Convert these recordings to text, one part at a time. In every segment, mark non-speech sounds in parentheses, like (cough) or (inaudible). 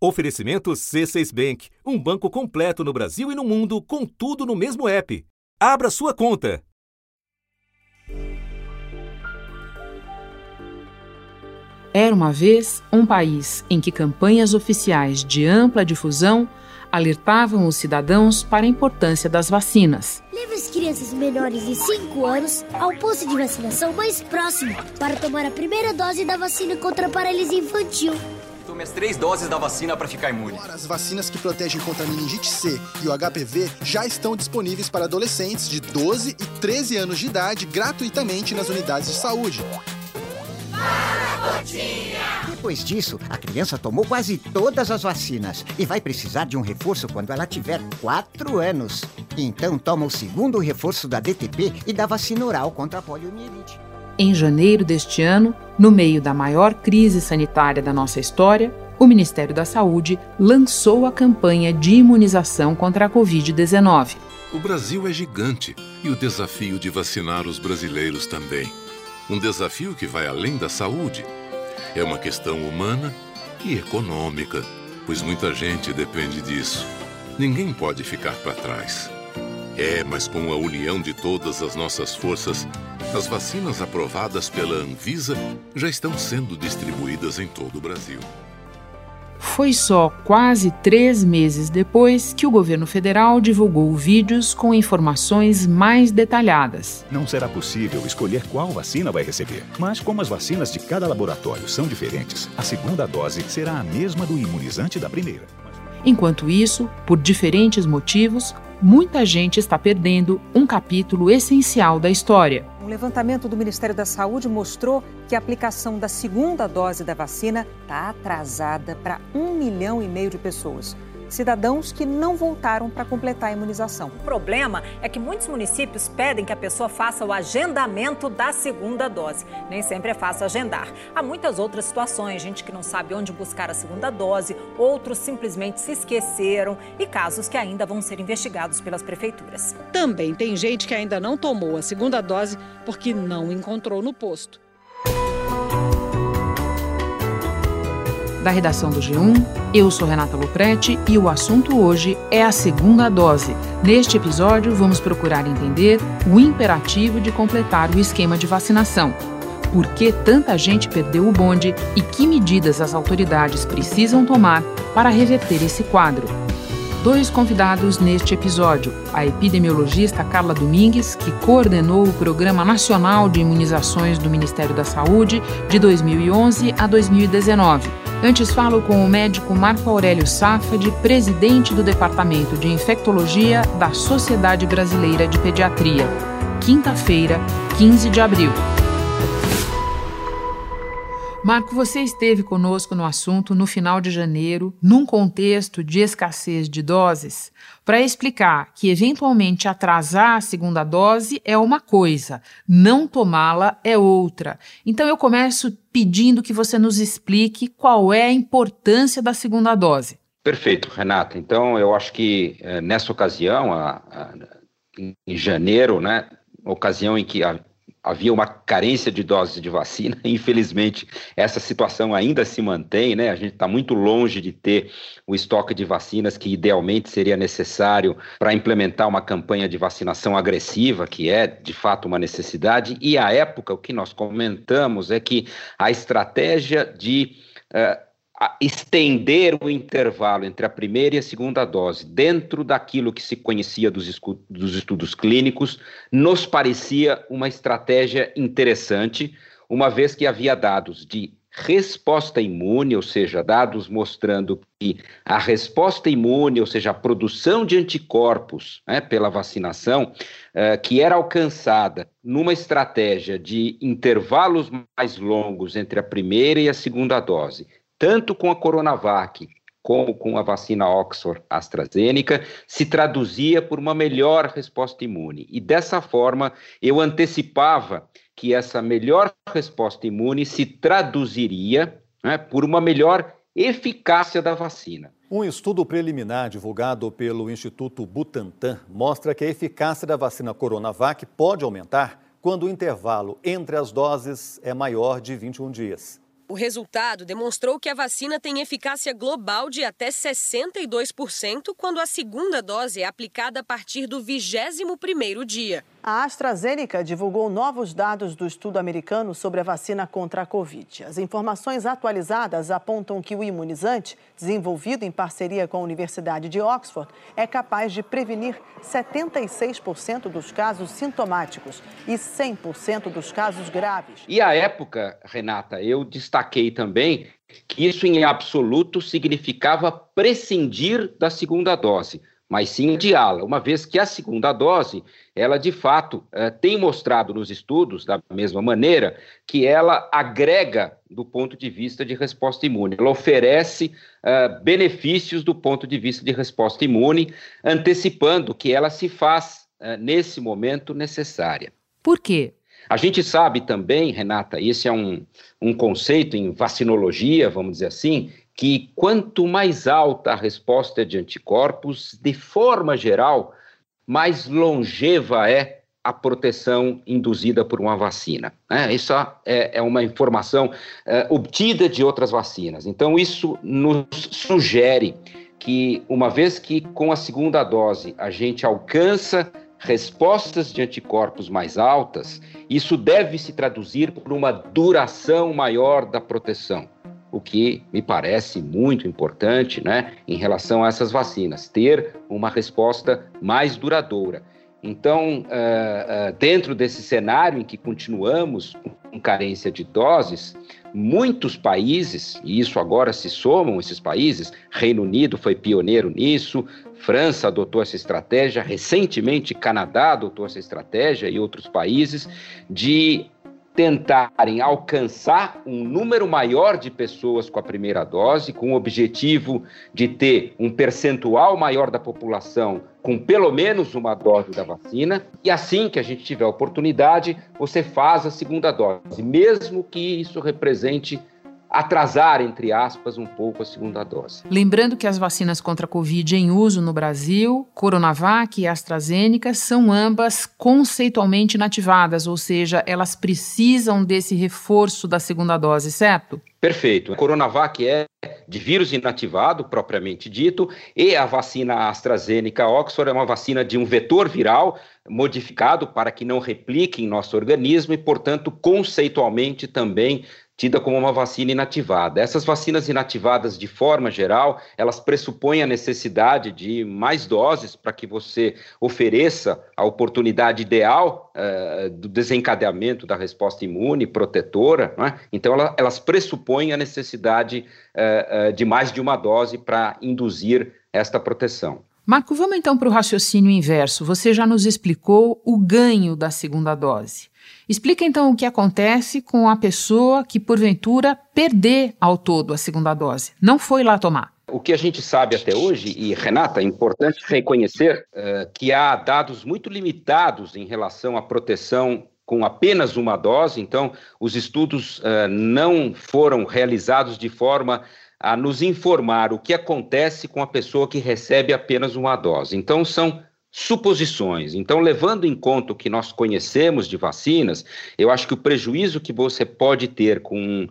Oferecimento C6 Bank, um banco completo no Brasil e no mundo, com tudo no mesmo app. Abra sua conta. Era uma vez um país em que campanhas oficiais de ampla difusão alertavam os cidadãos para a importância das vacinas. Leve as crianças menores de 5 anos ao posto de vacinação mais próximo para tomar a primeira dose da vacina contra a paralisia infantil. Tome as três doses da vacina para ficar imune. As vacinas que protegem contra a meningite C e o HPV já estão disponíveis para adolescentes de 12 e 13 anos de idade gratuitamente nas unidades de saúde. Depois disso, a criança tomou quase todas as vacinas e vai precisar de um reforço quando ela tiver 4 anos. Então toma o segundo reforço da DTP e da vacina oral contra a poliomielite. Em janeiro deste ano, no meio da maior crise sanitária da nossa história, o Ministério da Saúde lançou a campanha de imunização contra a Covid-19. O Brasil é gigante e o desafio de vacinar os brasileiros também. Um desafio que vai além da saúde. É uma questão humana e econômica, pois muita gente depende disso. Ninguém pode ficar para trás. É, mas com a união de todas as nossas forças, as vacinas aprovadas pela Anvisa já estão sendo distribuídas em todo o Brasil. Foi só quase três meses depois que o governo federal divulgou vídeos com informações mais detalhadas. Não será possível escolher qual vacina vai receber, mas como as vacinas de cada laboratório são diferentes, a segunda dose será a mesma do imunizante da primeira. Enquanto isso, por diferentes motivos, muita gente está perdendo um capítulo essencial da história. Um levantamento do Ministério da Saúde mostrou que a aplicação da segunda dose da vacina está atrasada para um milhão e meio de pessoas cidadãos que não voltaram para completar a imunização. O problema é que muitos municípios pedem que a pessoa faça o agendamento da segunda dose. Nem sempre é fácil agendar. Há muitas outras situações, gente que não sabe onde buscar a segunda dose, outros simplesmente se esqueceram e casos que ainda vão ser investigados pelas prefeituras. Também tem gente que ainda não tomou a segunda dose porque não encontrou no posto. Da redação do G1. Eu sou Renata Loprete e o assunto hoje é a segunda dose. Neste episódio, vamos procurar entender o imperativo de completar o esquema de vacinação. Por que tanta gente perdeu o bonde e que medidas as autoridades precisam tomar para reverter esse quadro? Dois convidados neste episódio: a epidemiologista Carla Domingues, que coordenou o Programa Nacional de Imunizações do Ministério da Saúde de 2011 a 2019 Antes falo com o médico Marco Aurélio Safad, presidente do Departamento de Infectologia da Sociedade Brasileira de Pediatria. Quinta-feira, 15 de abril. Marco, você esteve conosco no assunto no final de janeiro, num contexto de escassez de doses, para explicar que eventualmente atrasar a segunda dose é uma coisa, não tomá-la é outra. Então eu começo pedindo que você nos explique qual é a importância da segunda dose. Perfeito, Renata. Então eu acho que eh, nessa ocasião, a, a, em janeiro, né, ocasião em que a, havia uma carência de doses de vacina. (laughs) Infelizmente, essa situação ainda se mantém, né? A gente está muito longe de ter o estoque de vacinas que idealmente seria necessário para implementar uma campanha de vacinação agressiva, que é de fato uma necessidade. E à época, o que nós comentamos é que a estratégia de uh, estender o intervalo entre a primeira e a segunda dose, dentro daquilo que se conhecia dos, dos estudos clínicos, nos parecia uma estratégia interessante, uma vez que havia dados de resposta imune, ou seja, dados mostrando que a resposta imune, ou seja, a produção de anticorpos né, pela vacinação, uh, que era alcançada numa estratégia de intervalos mais longos entre a primeira e a segunda dose, tanto com a Coronavac como com a vacina Oxford AstraZeneca, se traduzia por uma melhor resposta imune. E dessa forma, eu antecipava que essa melhor resposta imune se traduziria né, por uma melhor eficácia da vacina. Um estudo preliminar divulgado pelo Instituto Butantan mostra que a eficácia da vacina Coronavac pode aumentar quando o intervalo entre as doses é maior de 21 dias. O resultado demonstrou que a vacina tem eficácia global de até 62% quando a segunda dose é aplicada a partir do 21º dia. A AstraZeneca divulgou novos dados do estudo americano sobre a vacina contra a Covid. As informações atualizadas apontam que o imunizante, desenvolvido em parceria com a Universidade de Oxford, é capaz de prevenir 76% dos casos sintomáticos e 100% dos casos graves. E à época, Renata, eu destaquei também que isso em absoluto significava prescindir da segunda dose mas sim adiá-la, uma vez que a segunda dose, ela de fato eh, tem mostrado nos estudos, da mesma maneira, que ela agrega do ponto de vista de resposta imune, ela oferece eh, benefícios do ponto de vista de resposta imune, antecipando que ela se faz, eh, nesse momento, necessária. Por quê? A gente sabe também, Renata, esse é um, um conceito em vacinologia, vamos dizer assim, que quanto mais alta a resposta de anticorpos, de forma geral, mais longeva é a proteção induzida por uma vacina. Né? Isso é, é, uma informação é, obtida de outras vacinas. Então, isso nos sugere que, uma vez que com a segunda dose a gente alcança respostas de anticorpos mais altas, isso deve se traduzir por uma duração maior da proteção o que me parece muito importante né, em relação a essas vacinas, ter uma resposta mais duradoura. Então, uh, uh, dentro desse cenário em que continuamos com carência de doses, muitos países, e isso agora se somam esses países, Reino Unido foi pioneiro nisso, França adotou essa estratégia, recentemente Canadá adotou essa estratégia e outros países, de tentarem alcançar um número maior de pessoas com a primeira dose, com o objetivo de ter um percentual maior da população com pelo menos uma dose da vacina, e assim que a gente tiver oportunidade, você faz a segunda dose, mesmo que isso represente atrasar, entre aspas, um pouco a segunda dose. Lembrando que as vacinas contra a Covid em uso no Brasil, Coronavac e AstraZeneca, são ambas conceitualmente inativadas, ou seja, elas precisam desse reforço da segunda dose, certo? Perfeito. A Coronavac é de vírus inativado, propriamente dito, e a vacina AstraZeneca Oxford é uma vacina de um vetor viral modificado para que não replique em nosso organismo e, portanto, conceitualmente também tida como uma vacina inativada. Essas vacinas inativadas, de forma geral, elas pressupõem a necessidade de mais doses para que você ofereça a oportunidade ideal uh, do desencadeamento da resposta imune protetora. É? Então, ela, elas pressupõem a necessidade uh, uh, de mais de uma dose para induzir esta proteção. Marco, vamos então para o raciocínio inverso. Você já nos explicou o ganho da segunda dose. Explica então o que acontece com a pessoa que, porventura, perder ao todo a segunda dose, não foi lá tomar. O que a gente sabe até hoje, e Renata, é importante reconhecer uh, que há dados muito limitados em relação à proteção com apenas uma dose, então os estudos uh, não foram realizados de forma a nos informar o que acontece com a pessoa que recebe apenas uma dose. Então, são suposições. Então, levando em conta o que nós conhecemos de vacinas, eu acho que o prejuízo que você pode ter com uh,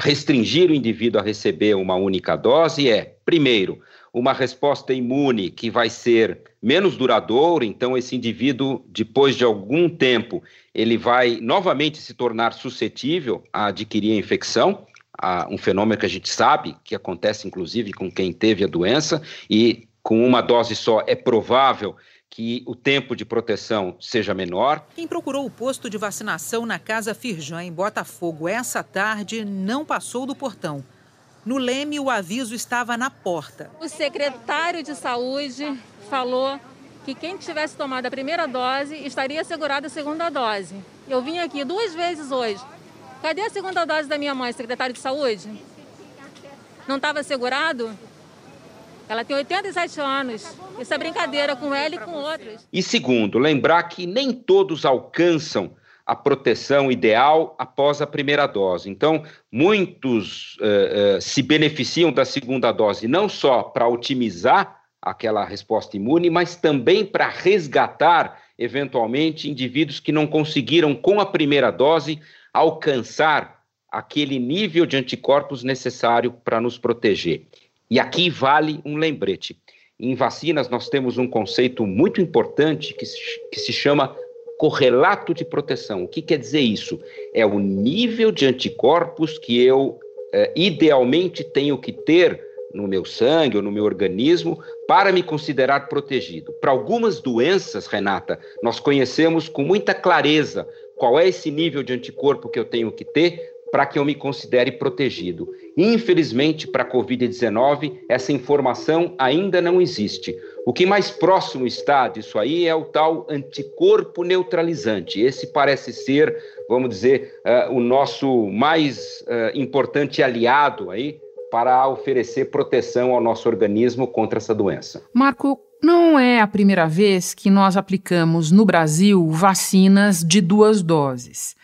restringir o indivíduo a receber uma única dose é, primeiro, uma resposta imune que vai ser menos duradoura, então esse indivíduo, depois de algum tempo, ele vai novamente se tornar suscetível a adquirir a infecção, um fenômeno que a gente sabe que acontece inclusive com quem teve a doença e com uma dose só é provável que o tempo de proteção seja menor. Quem procurou o posto de vacinação na Casa Firjan, em Botafogo, essa tarde, não passou do portão. No Leme, o aviso estava na porta. O secretário de saúde falou que quem tivesse tomado a primeira dose estaria assegurado a segunda dose. Eu vim aqui duas vezes hoje. Cadê a segunda dose da minha mãe, secretário de saúde? Não estava assegurado? Ela tem 87 anos. Isso é brincadeira com ela e com outros. E segundo, lembrar que nem todos alcançam a proteção ideal após a primeira dose. Então, muitos uh, uh, se beneficiam da segunda dose não só para otimizar aquela resposta imune, mas também para resgatar, eventualmente, indivíduos que não conseguiram, com a primeira dose, alcançar aquele nível de anticorpos necessário para nos proteger. E aqui vale um lembrete. Em vacinas, nós temos um conceito muito importante que se, que se chama correlato de proteção. O que quer dizer isso? É o nível de anticorpos que eu eh, idealmente tenho que ter no meu sangue ou no meu organismo para me considerar protegido. Para algumas doenças, Renata, nós conhecemos com muita clareza qual é esse nível de anticorpo que eu tenho que ter para que eu me considere protegido. Infelizmente, para a Covid-19, essa informação ainda não existe. O que mais próximo está disso aí é o tal anticorpo neutralizante. Esse parece ser, vamos dizer, uh, o nosso mais uh, importante aliado aí para oferecer proteção ao nosso organismo contra essa doença. Marco, não é a primeira vez que nós aplicamos no Brasil vacinas de duas doses.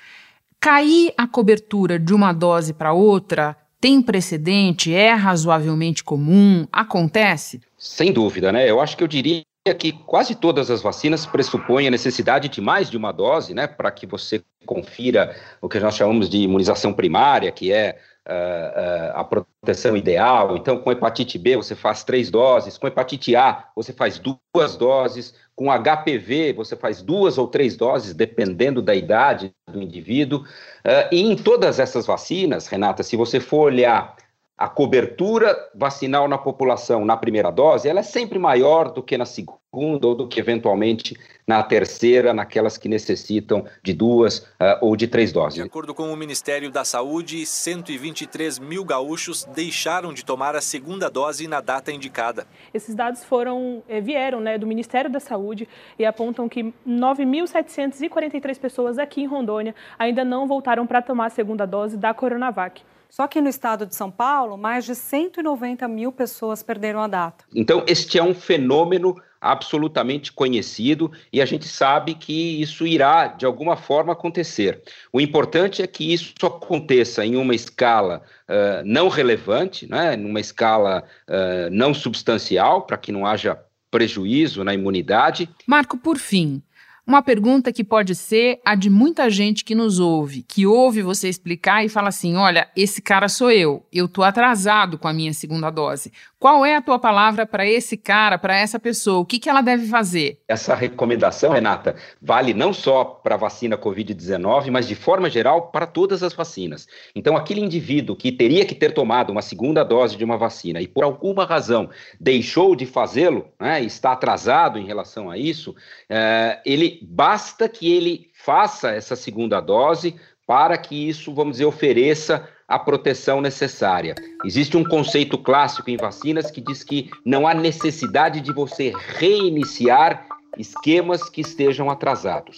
Cair a cobertura de uma dose para outra tem precedente? É razoavelmente comum? Acontece? Sem dúvida, né? Eu acho que eu diria que quase todas as vacinas pressupõem a necessidade de mais de uma dose, né, para que você confira o que nós chamamos de imunização primária, que é uh, uh, a proteção ideal. Então, com hepatite B, você faz três doses, com hepatite A, você faz duas doses, com HPV, você faz duas ou três doses, dependendo da idade do indivíduo. Uh, e em todas essas vacinas, Renata, se você for olhar a cobertura vacinal na população na primeira dose, ela é sempre maior do que na segunda ou do que eventualmente na terceira, naquelas que necessitam de duas uh, ou de três doses. De acordo com o Ministério da Saúde, 123 mil gaúchos deixaram de tomar a segunda dose na data indicada. Esses dados foram eh, vieram né, do Ministério da Saúde e apontam que 9.743 pessoas aqui em Rondônia ainda não voltaram para tomar a segunda dose da Coronavac. Só que no estado de São Paulo, mais de 190 mil pessoas perderam a data. Então, este é um fenômeno absolutamente conhecido e a gente sabe que isso irá, de alguma forma, acontecer. O importante é que isso aconteça em uma escala uh, não relevante, né, numa escala uh, não substancial, para que não haja prejuízo na imunidade. Marco, por fim, uma pergunta que pode ser a de muita gente que nos ouve, que ouve você explicar e fala assim: olha, esse cara sou eu, eu tô atrasado com a minha segunda dose. Qual é a tua palavra para esse cara, para essa pessoa? O que, que ela deve fazer? Essa recomendação, Renata, vale não só para a vacina Covid-19, mas de forma geral para todas as vacinas. Então, aquele indivíduo que teria que ter tomado uma segunda dose de uma vacina e por alguma razão deixou de fazê-lo, né, está atrasado em relação a isso, é, ele basta que ele faça essa segunda dose para que isso, vamos dizer, ofereça a proteção necessária. Existe um conceito clássico em vacinas que diz que não há necessidade de você reiniciar esquemas que estejam atrasados.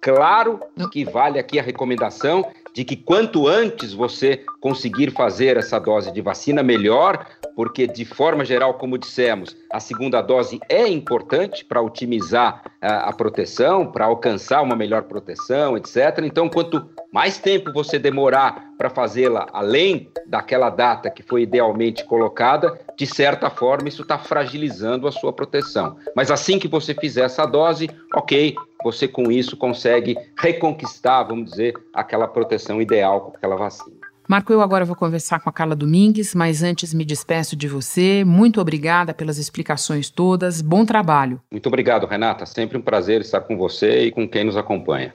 Claro que vale aqui a recomendação de que quanto antes você conseguir fazer essa dose de vacina, melhor, porque de forma geral, como dissemos, a segunda dose é importante para otimizar a, a proteção, para alcançar uma melhor proteção, etc. Então, quanto mais tempo você demorar para fazê-la além daquela data que foi idealmente colocada, de certa forma isso está fragilizando a sua proteção. Mas assim que você fizer essa dose, ok, você com isso consegue reconquistar, vamos dizer, aquela proteção ideal com aquela vacina. Marco, eu agora vou conversar com a Carla Domingues, mas antes me despeço de você. Muito obrigada pelas explicações todas. Bom trabalho. Muito obrigado, Renata. Sempre um prazer estar com você e com quem nos acompanha.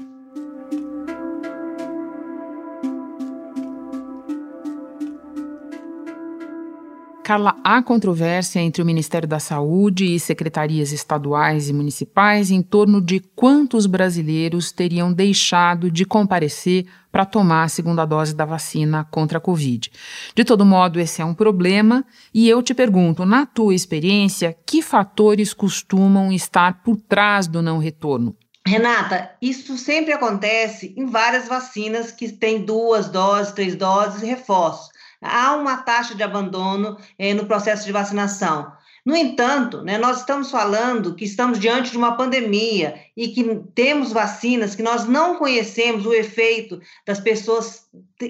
Carla, há controvérsia entre o Ministério da Saúde e secretarias estaduais e municipais em torno de quantos brasileiros teriam deixado de comparecer para tomar a segunda dose da vacina contra a Covid. De todo modo, esse é um problema e eu te pergunto, na tua experiência, que fatores costumam estar por trás do não retorno? Renata, isso sempre acontece em várias vacinas que têm duas doses, três doses e reforços há uma taxa de abandono eh, no processo de vacinação. No entanto, né, nós estamos falando que estamos diante de uma pandemia e que temos vacinas que nós não conhecemos o efeito das pessoas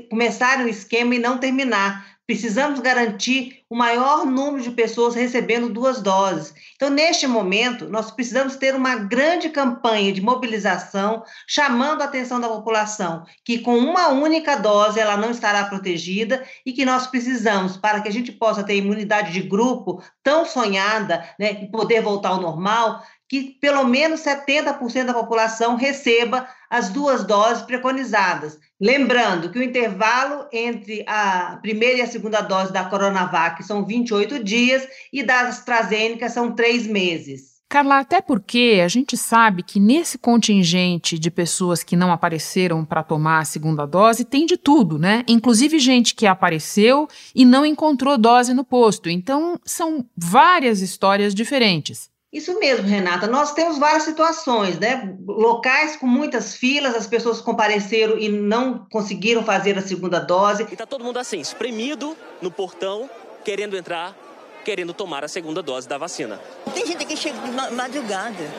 começarem o esquema e não terminar Precisamos garantir o maior número de pessoas recebendo duas doses. Então, neste momento, nós precisamos ter uma grande campanha de mobilização, chamando a atenção da população que com uma única dose ela não estará protegida e que nós precisamos, para que a gente possa ter imunidade de grupo tão sonhada, né, e poder voltar ao normal, que pelo menos 70% da população receba as duas doses preconizadas. Lembrando que o intervalo entre a primeira e a segunda dose da Coronavac são 28 dias e da AstraZeneca são três meses. Carla, até porque a gente sabe que nesse contingente de pessoas que não apareceram para tomar a segunda dose tem de tudo, né? Inclusive gente que apareceu e não encontrou dose no posto. Então, são várias histórias diferentes. Isso mesmo, Renata. Nós temos várias situações, né? Locais com muitas filas, as pessoas compareceram e não conseguiram fazer a segunda dose. E tá todo mundo assim, espremido no portão, querendo entrar, querendo tomar a segunda dose da vacina. Tem gente que chega de madrugada,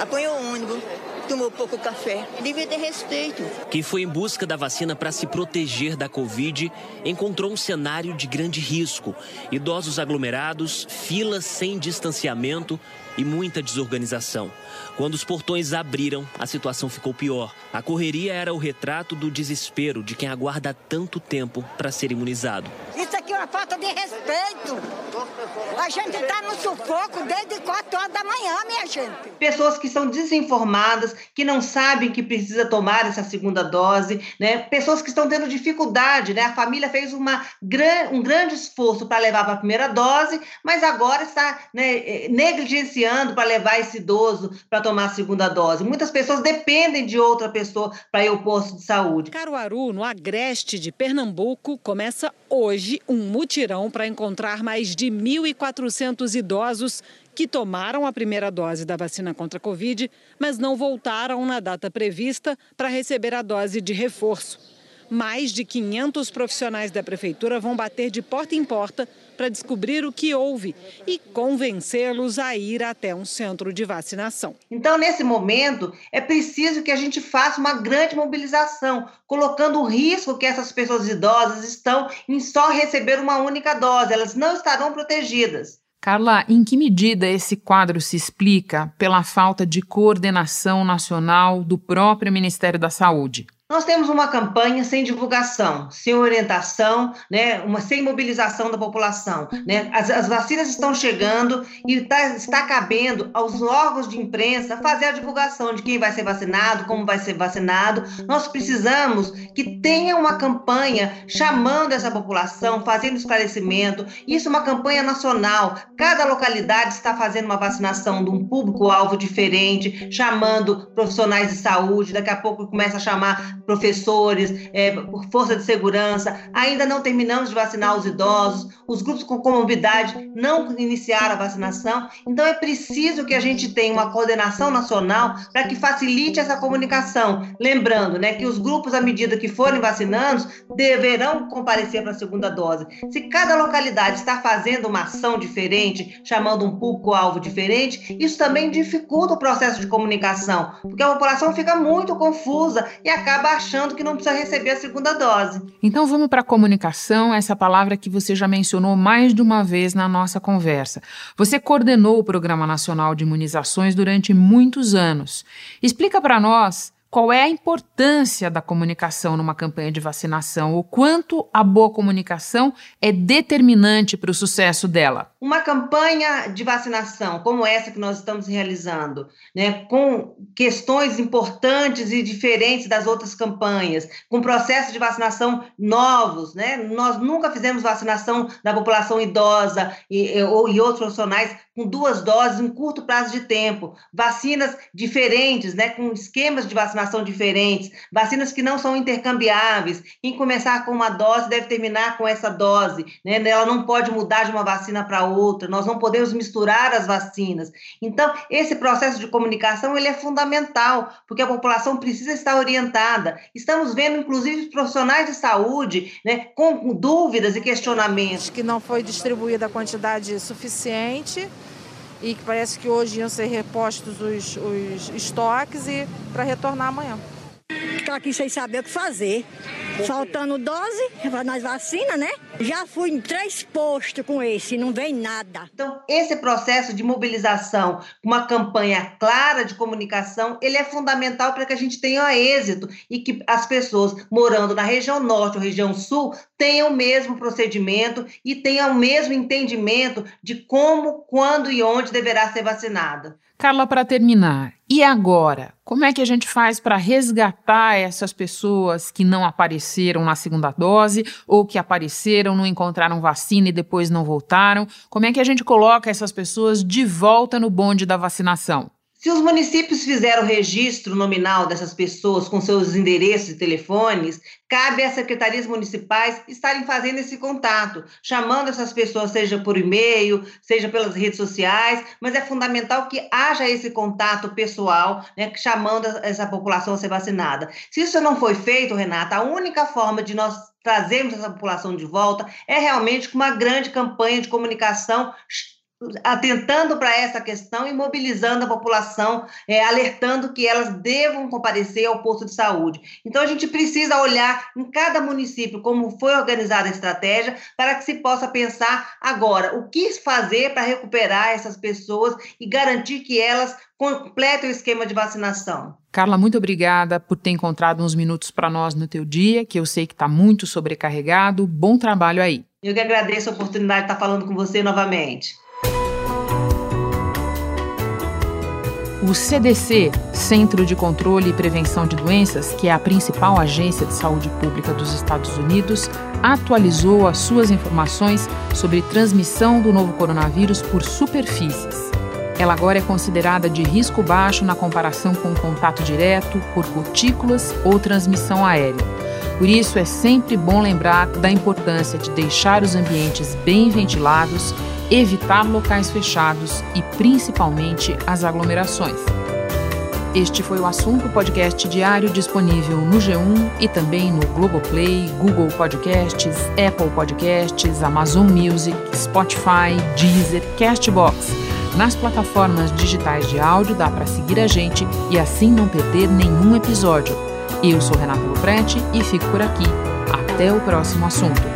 apanhou o ônibus, tomou pouco café. Devia ter respeito. Quem foi em busca da vacina para se proteger da Covid encontrou um cenário de grande risco: idosos aglomerados, filas sem distanciamento e muita desorganização. Quando os portões abriram, a situação ficou pior. A correria era o retrato do desespero de quem aguarda tanto tempo para ser imunizado. É uma falta de respeito. A gente está no sufoco desde 4 horas da manhã, minha gente. Pessoas que são desinformadas, que não sabem que precisa tomar essa segunda dose, né? Pessoas que estão tendo dificuldade, né? A família fez uma, um grande esforço para levar para a primeira dose, mas agora está né, negligenciando para levar esse idoso para tomar a segunda dose. Muitas pessoas dependem de outra pessoa para ir ao posto de saúde. Caruaru, no agreste de Pernambuco, começa hoje um mutirão para encontrar mais de 1.400 idosos que tomaram a primeira dose da vacina contra a Covid, mas não voltaram na data prevista para receber a dose de reforço. Mais de 500 profissionais da prefeitura vão bater de porta em porta para descobrir o que houve e convencê-los a ir até um centro de vacinação. Então, nesse momento, é preciso que a gente faça uma grande mobilização, colocando o risco que essas pessoas idosas estão em só receber uma única dose, elas não estarão protegidas. Carla, em que medida esse quadro se explica pela falta de coordenação nacional do próprio Ministério da Saúde? Nós temos uma campanha sem divulgação, sem orientação, né, uma sem mobilização da população. Né? As, as vacinas estão chegando e tá, está cabendo aos órgãos de imprensa fazer a divulgação de quem vai ser vacinado, como vai ser vacinado. Nós precisamos que tenha uma campanha chamando essa população, fazendo esclarecimento. Isso é uma campanha nacional. Cada localidade está fazendo uma vacinação de um público-alvo diferente, chamando profissionais de saúde. Daqui a pouco começa a chamar professores, é, força de segurança. Ainda não terminamos de vacinar os idosos, os grupos com comorbidade não iniciaram a vacinação. Então é preciso que a gente tenha uma coordenação nacional para que facilite essa comunicação. Lembrando né, que os grupos, à medida que forem vacinando, deverão comparecer para a segunda dose. Se cada localidade está fazendo uma ação diferente, chamando um público-alvo diferente, isso também dificulta o processo de comunicação, porque a população fica muito confusa e acaba achando que não precisa receber a segunda dose. Então vamos para a comunicação, essa palavra que você já mencionou mais de uma vez na nossa conversa. Você coordenou o Programa Nacional de Imunizações durante muitos anos. Explica para nós qual é a importância da comunicação numa campanha de vacinação, o quanto a boa comunicação é determinante para o sucesso dela. Uma campanha de vacinação como essa que nós estamos realizando, né, com questões importantes e diferentes das outras campanhas, com processos de vacinação novos, né? Nós nunca fizemos vacinação da população idosa e, ou, e outros profissionais com duas doses em curto prazo de tempo, vacinas diferentes, né, com esquemas de vacinação diferentes, vacinas que não são intercambiáveis. Quem começar com uma dose deve terminar com essa dose, né? Ela não pode mudar de uma vacina para outra. Nós não podemos misturar as vacinas. Então, esse processo de comunicação ele é fundamental, porque a população precisa estar orientada. Estamos vendo, inclusive, profissionais de saúde, né, com dúvidas e questionamentos. Que não foi distribuída a quantidade suficiente e que parece que hoje iam ser repostos os, os estoques e para retornar amanhã. Estou aqui sem saber o que fazer. Faltando dose para nós vacina, né? Já fui em três postos com esse, não vem nada. Então, esse processo de mobilização, uma campanha clara de comunicação, ele é fundamental para que a gente tenha êxito e que as pessoas morando na região norte ou região sul tenham o mesmo procedimento e tenham o mesmo entendimento de como, quando e onde deverá ser vacinada. Carla, para terminar, e agora? Como é que a gente faz para resgatar essas pessoas que não apareceram na segunda dose ou que apareceram, não encontraram vacina e depois não voltaram? Como é que a gente coloca essas pessoas de volta no bonde da vacinação? Se os municípios fizeram o registro nominal dessas pessoas com seus endereços e telefones, cabe às secretarias municipais estarem fazendo esse contato, chamando essas pessoas, seja por e-mail, seja pelas redes sociais, mas é fundamental que haja esse contato pessoal, né, chamando essa população a ser vacinada. Se isso não foi feito, Renata, a única forma de nós trazermos essa população de volta é realmente com uma grande campanha de comunicação atentando para essa questão e mobilizando a população, é, alertando que elas devam comparecer ao posto de saúde. Então, a gente precisa olhar em cada município como foi organizada a estratégia para que se possa pensar agora o que fazer para recuperar essas pessoas e garantir que elas completem o esquema de vacinação. Carla, muito obrigada por ter encontrado uns minutos para nós no teu dia, que eu sei que está muito sobrecarregado. Bom trabalho aí. Eu que agradeço a oportunidade de estar falando com você novamente. O CDC, Centro de Controle e Prevenção de Doenças, que é a principal agência de saúde pública dos Estados Unidos, atualizou as suas informações sobre transmissão do novo coronavírus por superfícies. Ela agora é considerada de risco baixo na comparação com contato direto, por gotículas ou transmissão aérea. Por isso, é sempre bom lembrar da importância de deixar os ambientes bem ventilados evitar locais fechados e principalmente as aglomerações. Este foi o assunto podcast diário disponível no G1 e também no Globoplay, Google Podcasts, Apple Podcasts, Amazon Music, Spotify, Deezer, Castbox. Nas plataformas digitais de áudio dá para seguir a gente e assim não perder nenhum episódio. Eu sou Renato Loprete e fico por aqui. Até o próximo assunto.